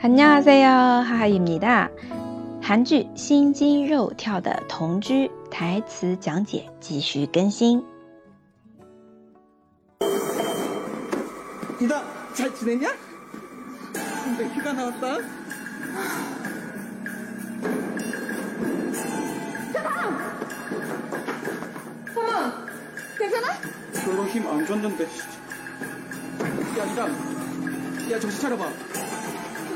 안녕하세요，哈哈입니다。韩剧《心惊肉跳的同居》台词讲解继续更新。이다잘지냈냐근데휴가나왔다 사랑, 괜찮아? 별로 힘 안 줬는데. 야, 이담. 야, 정신 차려봐.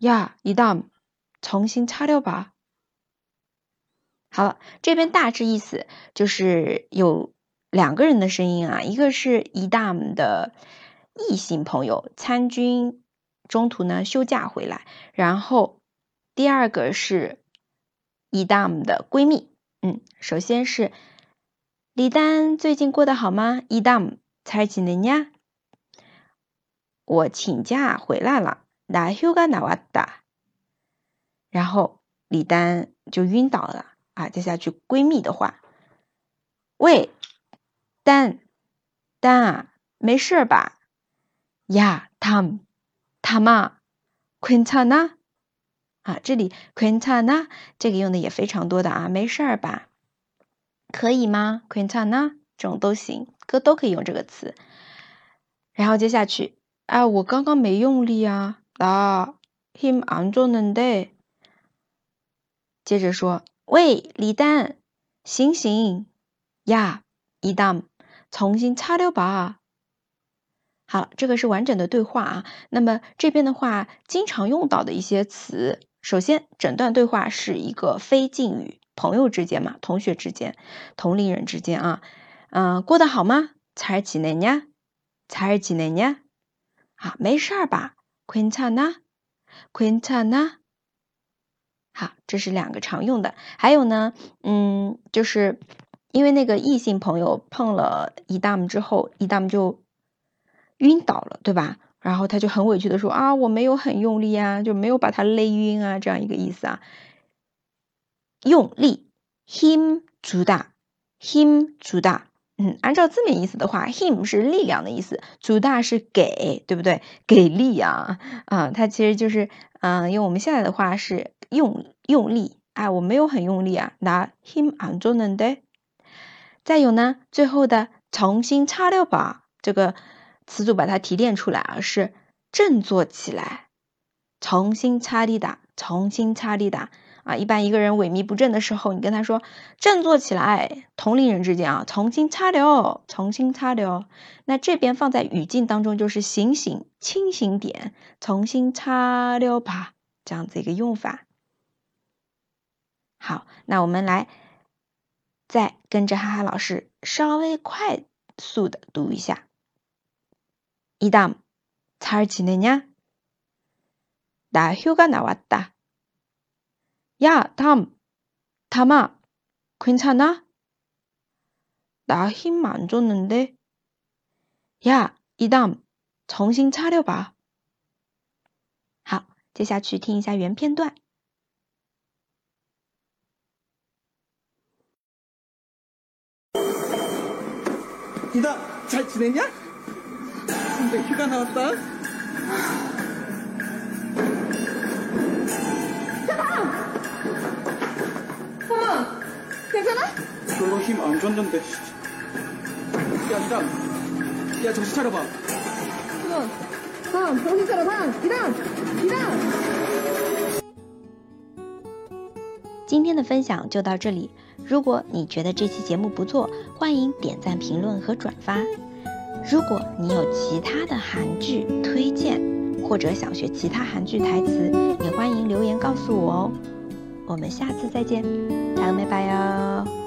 야이담정신차려봐好了，这边大致意思就是有两个人的声音啊，一个是伊达姆的异性朋友参军，中途呢休假回来，然后第二个是伊达姆的闺蜜。嗯，首先是李丹最近过得好吗？伊达姆才几年呀？我请假回来了， 那休个那瓦达。然后李丹就晕倒了啊！接下去闺蜜的话，喂。丹，丹啊，没事吧？呀，他们，他妈，昆查纳啊，这里昆查纳这个用的也非常多的啊，没事吧？可以吗？昆查纳这种都行，哥都可以用这个词。然后接下去，啊，我刚刚没用力啊，啊，him 안좋는 데。 接着说，喂，李丹，醒醒呀，伊达。重新擦掉吧。好，这个是完整的对话啊。那么这边的话，经常用到的一些词，首先，整段对话是一个非敬语，朋友之间嘛，同学之间，同龄人之间啊。嗯，过得好吗？잘지내 냐？ 잘지내 냐？ 啊，没事儿吧？ 괜찮 아？ 괜찮 아？ 好，这是两个常用的。还有呢，嗯，就是。因为那个异性朋友碰了伊达姆之后，伊达姆就晕倒了，对吧？然后他就很委屈的说：“啊，我没有很用力啊，就没有把他勒晕啊，这样一个意思啊。用力，him 主打，him 主打， 嗯，按照字面意思的话，him 是力量的意思，主大是给，对不对？给力啊，啊，它其实就是，嗯，用我们现在的话是用用力，哎，我没有很用力啊，拿 him 安做能的。再有呢，最后的重新擦掉吧，这个词组把它提炼出来啊，是振作起来，重新擦地打，重新擦地打啊。一般一个人萎靡不振的时候，你跟他说振作起来，同龄人之间啊，重新擦掉，重新擦掉。那这边放在语境当中就是醒醒，清醒点，重新擦掉吧，这样子一个用法。好，那我们来。再跟着哈哈老师稍微快速的读一下。이담잘지내냐나휴가나왔다 야담담아괜찮아나힘안줬는데야이담정신차려봐好，接下去听一下原片段。 이다 잘 지냈냐? 근데 휴가 나왔다. 별로 힘 안 줬는데. 야, 이담. 야, 정신 차려봐. 사랑, 사랑, 정신 차려, 사랑, 이랑, 이랑. 今天的分享就到这里。如果你觉得这期节目不错，欢迎点赞、评论和转发。如果你有其他的韩剧推荐，或者想学其他韩剧台词，也欢迎留言告诉我哦。我们下次再见，拜拜哟。